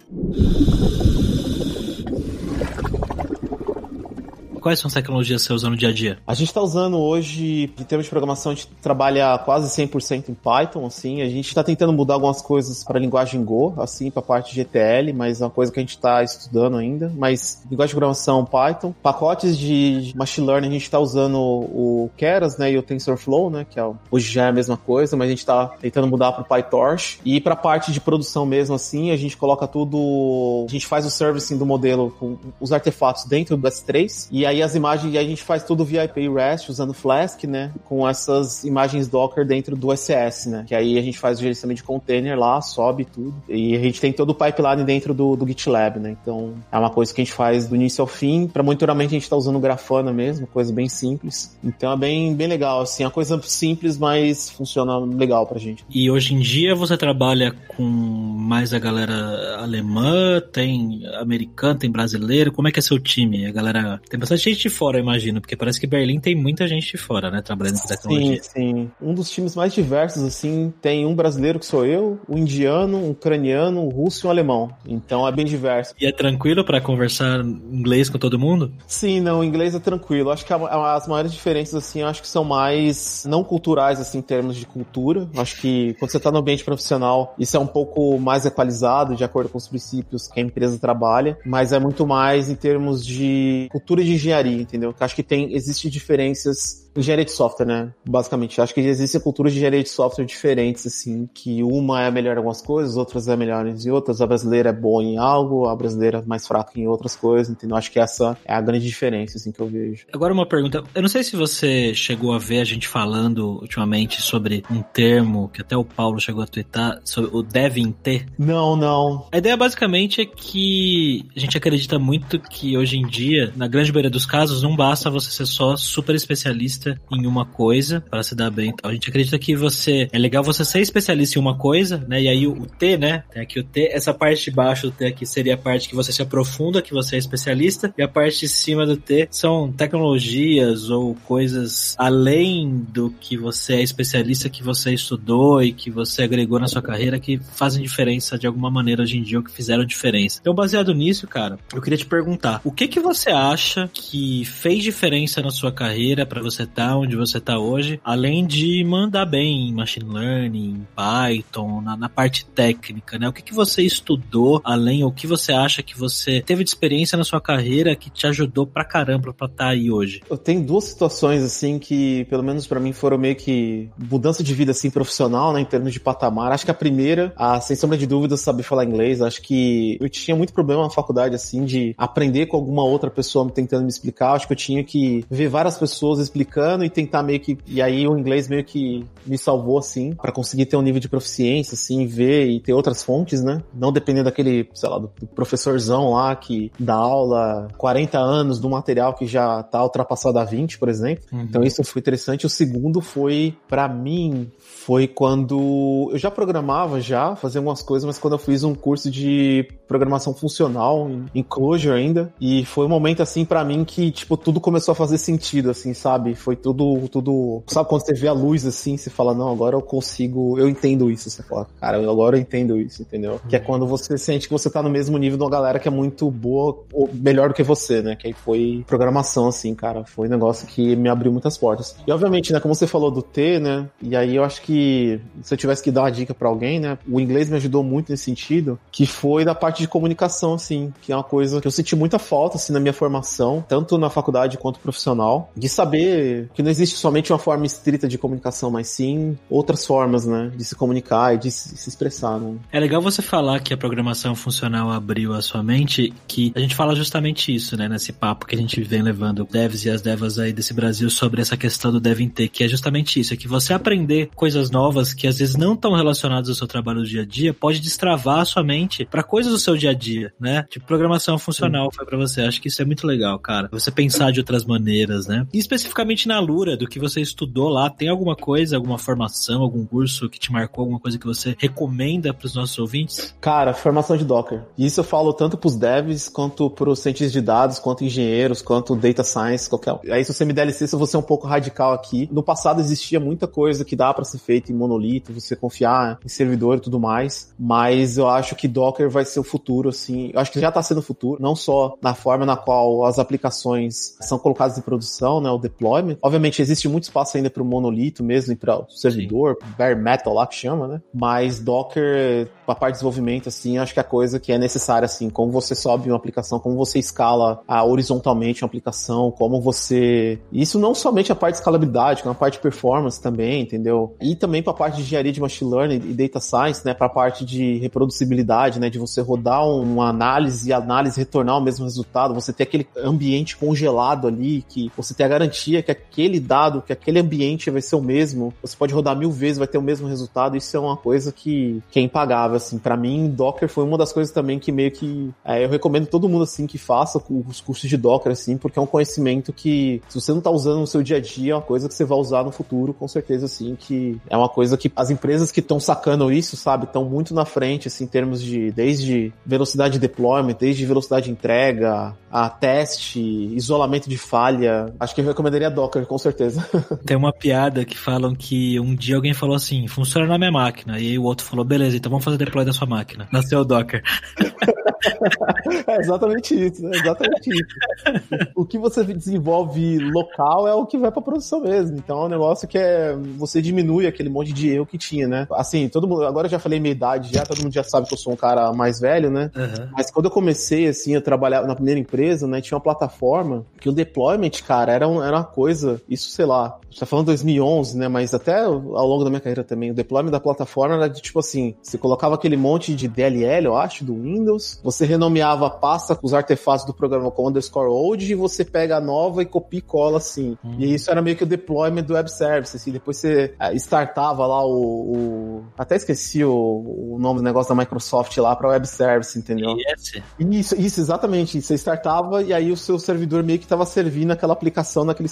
Speaker 1: Quais são as tecnologias que você usa no dia a dia?
Speaker 2: A gente está usando hoje, em termos de programação, a gente trabalha quase 100% em Python, assim. A gente está tentando mudar algumas coisas para a linguagem Go, assim, para a parte de GTL, mas é uma coisa que a gente está estudando ainda. Mas linguagem de programação Python. Pacotes de machine learning, a gente está usando o Keras, né, e o TensorFlow, né, que é, hoje já é a mesma coisa, mas a gente está tentando mudar para o PyTorch. E para a parte de produção mesmo, assim, a gente coloca tudo... A gente faz o servicing do modelo com os artefatos dentro do S3, e aí as imagens, e a gente faz tudo via IP REST usando Flask, né? Com essas imagens Docker dentro do SS, né? Que aí a gente faz o gerenciamento de container lá, sobe tudo. E a gente tem todo o pipeline dentro do, do GitLab, né? Então é uma coisa que a gente faz do início ao fim. Para monitoramento a gente está usando Grafana mesmo, coisa bem simples. Então é bem, bem legal, assim, é uma coisa simples, mas funciona legal pra gente.
Speaker 1: E hoje em dia você trabalha com mais a galera alemã, tem americano, tem brasileiro, como é que é seu time? A galera tem bastante gente de fora, eu imagino, porque parece que Berlim tem muita gente de fora, né? Trabalhando com tecnologia.
Speaker 2: Sim, sim. Um dos times mais diversos, assim, tem um brasileiro que sou eu, um indiano, um ucraniano, um russo e um alemão. Então é bem diverso.
Speaker 1: E é tranquilo para conversar inglês com todo mundo?
Speaker 2: Sim, não, inglês é tranquilo. Acho que as maiores diferenças, assim, acho que são mais não culturais, assim, em termos de cultura. Acho que quando você tá no ambiente profissional, isso é um pouco mais equalizado, de acordo com os princípios que a empresa trabalha, mas é muito mais em termos de cultura de engenharia entendeu? Acho que tem, existe diferenças engenharia de software, né? Basicamente. Acho que existem culturas de engenharia de software diferentes, assim, que uma é melhor em algumas coisas, outras é melhor em outras. A brasileira é boa em algo, a brasileira é mais fraca em outras coisas, entendeu? Acho que essa é a grande diferença, assim, que eu vejo.
Speaker 1: Agora uma pergunta. Eu não sei se você chegou a ver a gente falando ultimamente sobre um termo que até o Paulo chegou a twittar, sobre o devem ter.
Speaker 2: Não, não.
Speaker 1: A ideia basicamente é que a gente acredita muito que hoje em dia, na grande maioria dos casos, não basta você ser só super especialista especialista em uma coisa para se dar bem. A gente acredita que você é legal você ser especialista em uma coisa, né? E aí o, o T, né? Tem aqui o T, essa parte de baixo do T aqui seria a parte que você se aprofunda, que você é especialista, e a parte de cima do T são tecnologias ou coisas além do que você é especialista, que você estudou e que você agregou na sua carreira que fazem diferença de alguma maneira hoje em dia ou que fizeram diferença. Então, baseado nisso, cara, eu queria te perguntar, o que que você acha que fez diferença na sua carreira para você tá onde você tá hoje, além de mandar bem em machine learning, Python, na, na parte técnica, né? O que, que você estudou além, o que você acha que você teve de experiência na sua carreira que te ajudou pra caramba pra estar tá aí hoje?
Speaker 2: Eu tenho duas situações, assim, que pelo menos para mim foram meio que mudança de vida, assim, profissional, né? Em termos de patamar. Acho que a primeira, a, sem sombra de dúvidas, saber falar inglês. Acho que eu tinha muito problema na faculdade, assim, de aprender com alguma outra pessoa tentando me explicar. Acho que eu tinha que ver várias pessoas explicando americano e tentar meio que. E aí o inglês meio que me salvou, assim, para conseguir ter um nível de proficiência, assim, ver e ter outras fontes, né? Não depender daquele, sei lá, do, professorzão lá que dá aula 40 anos do material que já tá ultrapassado a 20, por exemplo. Uhum. Então isso foi interessante. O segundo foi, para mim, foi quando eu já programava já, fazia algumas coisas, mas quando eu fiz um curso de programação funcional em, em Clojure ainda, e foi um momento assim para mim que tipo tudo começou a fazer sentido assim, sabe? Foi tudo, tudo. Sabe quando você vê a luz assim, você fala, não, agora eu consigo, eu entendo isso. Você fala, cara, agora eu entendo isso, entendeu? Que é quando você sente que você tá no mesmo nível de uma galera que é muito boa, ou melhor do que você, né? Que aí foi programação, assim, cara. Foi um negócio que me abriu muitas portas. E obviamente, né, como você falou do T, né? E aí eu acho que se eu tivesse que dar uma dica para alguém, né? O inglês me ajudou muito nesse sentido, que foi da parte de comunicação, assim, que é uma coisa que eu senti muita falta, assim, na minha formação, tanto na faculdade quanto profissional, de saber que não existe somente uma forma estrita de comunicação, mas sim outras formas, né? De se comunicar e de se expressar, né?
Speaker 1: É legal você falar que a programação funcional abriu a sua mente, que a gente fala justamente isso, né? Nesse papo que a gente vem levando devs e as devas aí desse Brasil sobre essa questão do devem ter, que é justamente isso, é que você aprender coisas novas que às vezes não estão relacionadas ao seu trabalho do dia a dia, pode destravar a sua mente para coisas do seu dia a dia, né? Tipo, programação funcional foi para você. Acho que isso é muito legal, cara. Você pensar de outras maneiras, né? E especificamente na Lura, do que você estudou lá, tem alguma coisa, alguma formação, algum curso que te marcou, alguma coisa que você recomenda para os nossos ouvintes?
Speaker 2: Cara, formação de Docker. Isso eu falo tanto pros devs, quanto pros cientistas de dados, quanto engenheiros, quanto data science, qualquer um. Aí se você me der licença, eu vou ser um pouco radical aqui. No passado existia muita coisa que dá para ser feita em monolito, você confiar em servidor e tudo mais, mas eu acho que Docker vai ser o futuro, assim. Eu acho que já tá sendo o futuro, não só na forma na qual as aplicações são colocadas em produção, né, o deployment. Obviamente existe muito espaço ainda para o monolito mesmo, para o servidor, bare metal lá que chama, né? Mas Docker, a parte de desenvolvimento, assim, acho que é a coisa que é necessária, assim, como você sobe uma aplicação, como você escala a, horizontalmente uma aplicação, como você... Isso não somente a parte de escalabilidade, como a parte de performance também, entendeu? E também para a parte de engenharia de machine learning e data science, né, para a parte de reproducibilidade, né, de você rodar uma análise e a análise retornar o mesmo resultado, você ter aquele ambiente congelado ali, que você tem a garantia que aquele dado, que aquele ambiente vai ser o mesmo, você pode rodar mil vezes, vai ter o mesmo resultado, isso é uma coisa que, que é impagável, assim, para mim, Docker foi uma das coisas também que meio que, é, eu recomendo todo mundo, assim, que faça os cursos de Docker, assim, porque é um conhecimento que, se você não tá usando no seu dia a dia, é uma coisa que você vai usar no futuro, com certeza, assim, que é uma coisa que as empresas que estão sacando isso, sabe, estão muito na frente, assim, em termos de, desde velocidade de deployment, desde velocidade de entrega, a teste, isolamento de falha. Acho que eu recomendaria Docker, com certeza.
Speaker 1: Tem uma piada que falam que um dia alguém falou assim, funciona na minha máquina. E aí o outro falou, beleza, então vamos fazer deploy da sua máquina. Nasceu o Docker.
Speaker 2: é exatamente isso, é exatamente isso. O que você desenvolve local é o que vai pra produção mesmo. Então é um negócio que é. Você diminui aquele monte de erro que tinha, né? Assim, todo mundo. Agora eu já falei minha idade já, todo mundo já sabe que eu sou um cara mais velho, né? Uhum. Mas quando eu comecei, assim, eu trabalhava na primeira empresa, né? Tinha uma plataforma que o deployment, cara, era, um, era uma coisa. Isso, sei lá, a gente tá falando 2011, né? Mas até ao longo da minha carreira também, o deployment da plataforma era de tipo assim: você colocava aquele monte de DLL, eu acho, do Windows, você renomeava a pasta com os artefatos do programa com underscore old e você pega a nova e copia e cola assim. Hum. E isso era meio que o deployment do web service, assim. Depois você é, startava lá o, o... até esqueci o, o, nome do negócio da Microsoft lá para web service, entendeu?
Speaker 1: Yes.
Speaker 2: Isso, isso, exatamente. Você startava e aí o seu servidor meio que estava servindo aquela aplicação naquele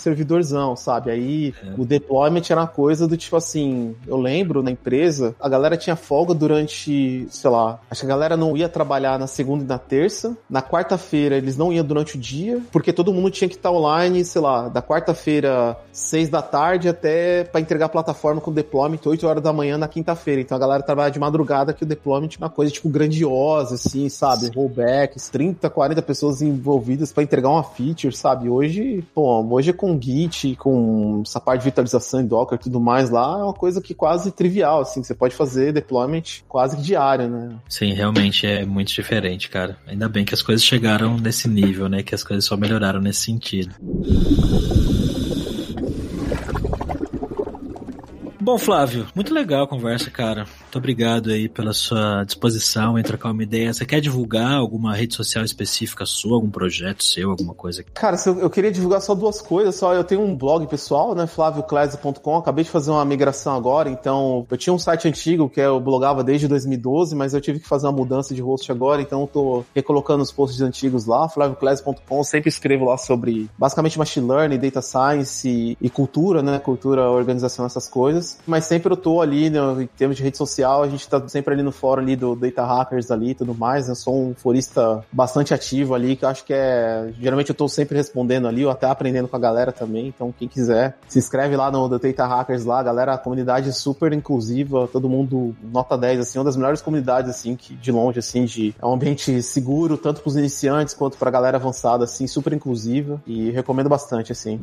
Speaker 2: sabe? Aí é. o deployment era uma coisa do tipo assim, eu lembro na empresa, a galera tinha folga durante, sei lá, acho que a galera não ia trabalhar na segunda e na terça. Na quarta-feira eles não iam durante o dia, porque todo mundo tinha que estar online, sei lá, da quarta-feira, seis da tarde até para entregar a plataforma com deployment 8 horas da manhã na quinta-feira. Então a galera trabalha de madrugada que o deployment é uma coisa tipo grandiosa, assim, sabe? Rollbacks, 30, 40 pessoas envolvidas para entregar uma feature, sabe? Hoje, pô, hoje é com Git, com essa parte de virtualização em Docker e tudo mais lá, é uma coisa que quase trivial, assim, você pode fazer deployment quase que diário, né?
Speaker 1: Sim, realmente é muito diferente, cara. Ainda bem que as coisas chegaram nesse nível, né? Que as coisas só melhoraram nesse sentido. Bom, Flávio, muito legal a conversa, cara. Muito obrigado aí pela sua disposição em trocar uma ideia. Você quer divulgar alguma rede social específica sua, algum projeto seu, alguma coisa?
Speaker 2: Cara, eu queria divulgar só duas coisas. Só eu tenho um blog pessoal, né, flavioclese.com. Acabei de fazer uma migração agora, então eu tinha um site antigo que eu blogava desde 2012, mas eu tive que fazer uma mudança de host agora, então eu tô recolocando os posts antigos lá, flavioclese.com. Sempre escrevo lá sobre basicamente machine learning, data science e, cultura, né, cultura, organização, essas coisas mas sempre eu tô ali, né, em termos de rede social, a gente tá sempre ali no fórum ali do Data Hackers ali e tudo mais, né, eu sou um forista bastante ativo ali, que eu acho que é, geralmente eu tô sempre respondendo ali, ou até aprendendo com a galera também, então quem quiser, se inscreve lá no Data Hackers lá, galera, a comunidade é super inclusiva, todo mundo nota 10, assim, uma das melhores comunidades, assim, que de longe, assim, de, é um ambiente seguro, tanto pros iniciantes quanto pra galera avançada, assim, super inclusiva, e recomendo bastante, assim.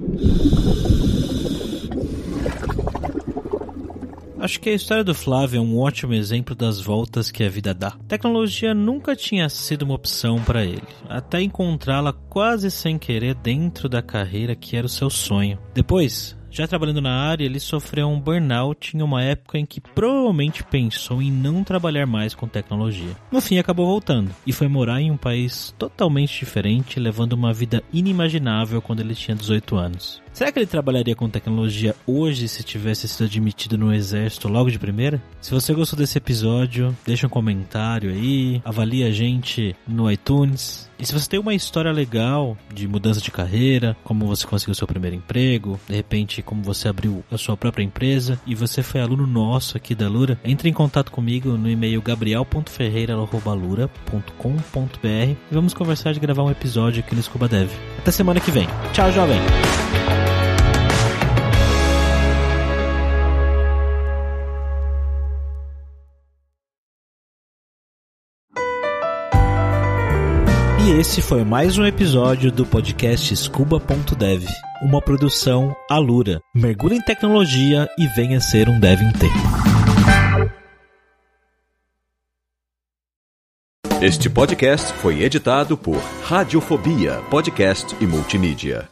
Speaker 1: Acho que a história do Flávio é um ótimo exemplo das voltas que a vida dá. Tecnologia nunca tinha sido uma opção para ele, até encontrá-la quase sem querer dentro da carreira que era o seu sonho. Depois, já trabalhando na área, ele sofreu um burnout em uma época em que provavelmente pensou em não trabalhar mais com tecnologia. No fim, acabou voltando e foi morar em um país totalmente diferente, levando uma vida inimaginável quando ele tinha 18 anos. Será que ele trabalharia com tecnologia hoje se tivesse sido admitido no exército logo de primeira? Se você gostou desse episódio, deixa um comentário aí, avalie a gente no iTunes. E se você tem uma história legal de mudança de carreira, como você conseguiu seu primeiro emprego, de repente como você abriu a sua própria empresa e você foi aluno nosso aqui da Lura, entre em contato comigo no e-mail gabriel.ferreira.lura.com.br e vamos conversar de gravar um episódio aqui no Scuba Dev. Até semana que vem. Tchau, jovem! E esse foi mais um episódio do podcast Scuba.dev, uma produção Alura. Mergulhe em tecnologia e venha ser um dev em tempo.
Speaker 3: Este podcast foi editado por Radiofobia, podcast e multimídia.